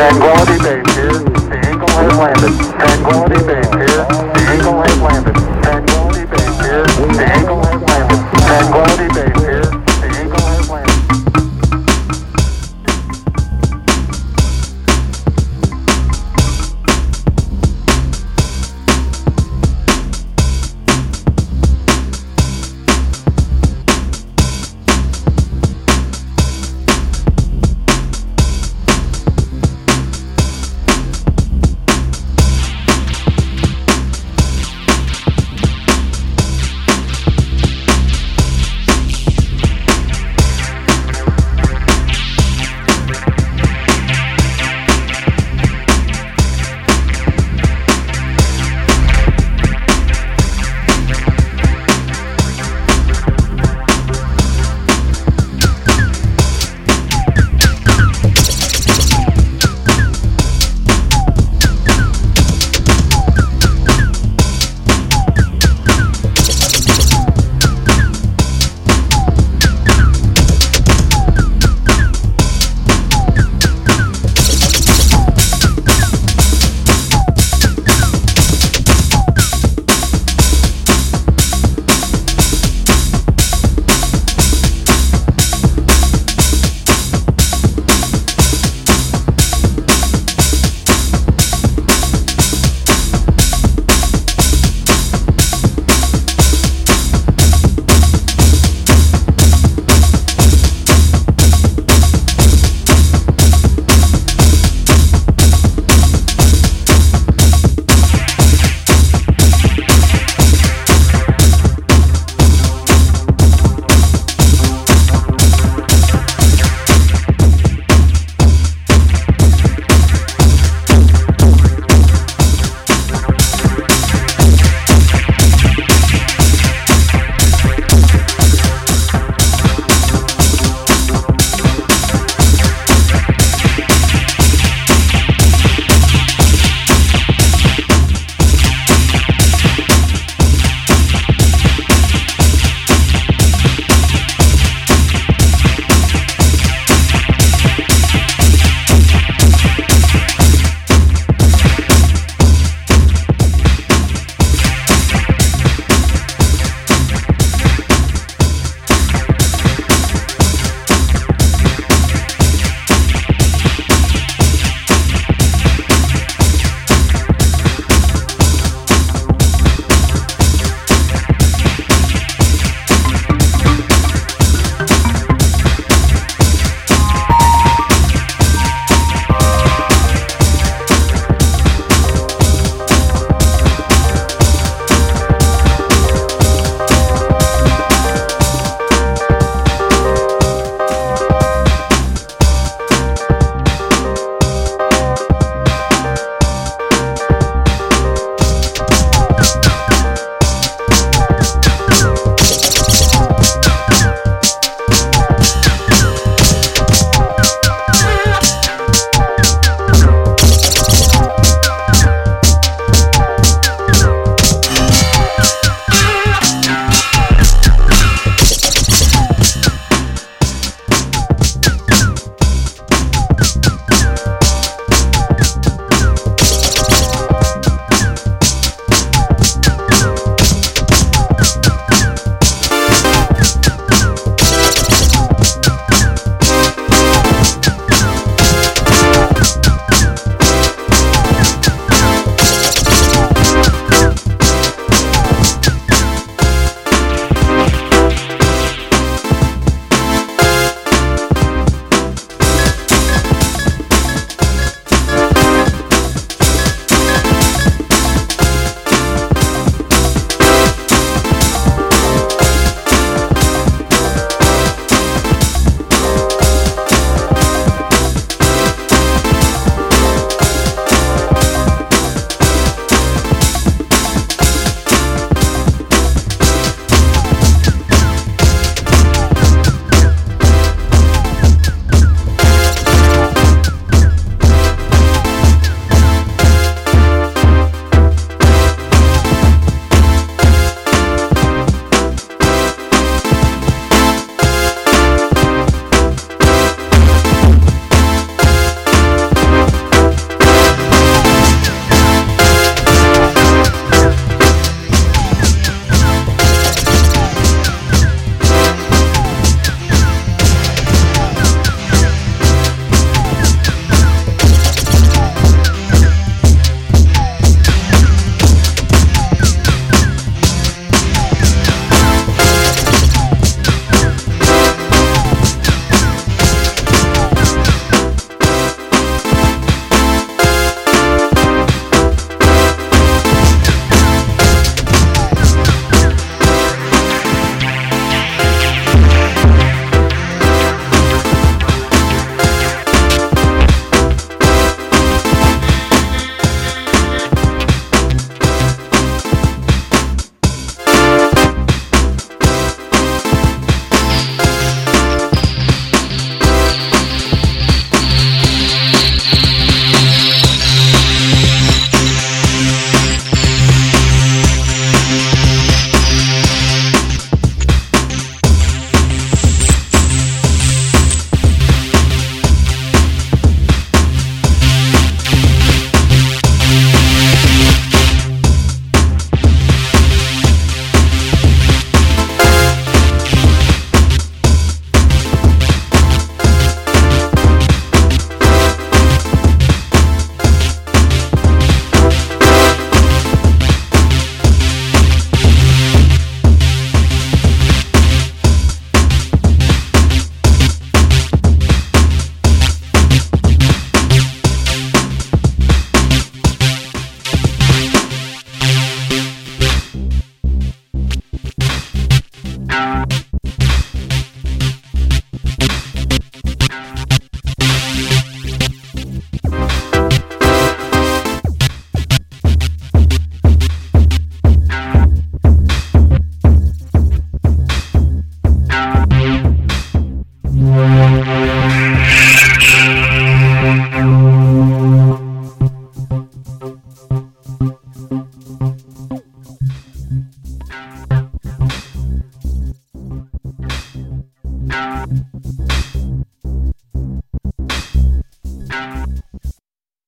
Tranquility Base here. The Eagle has landed. Tranquility Base. here.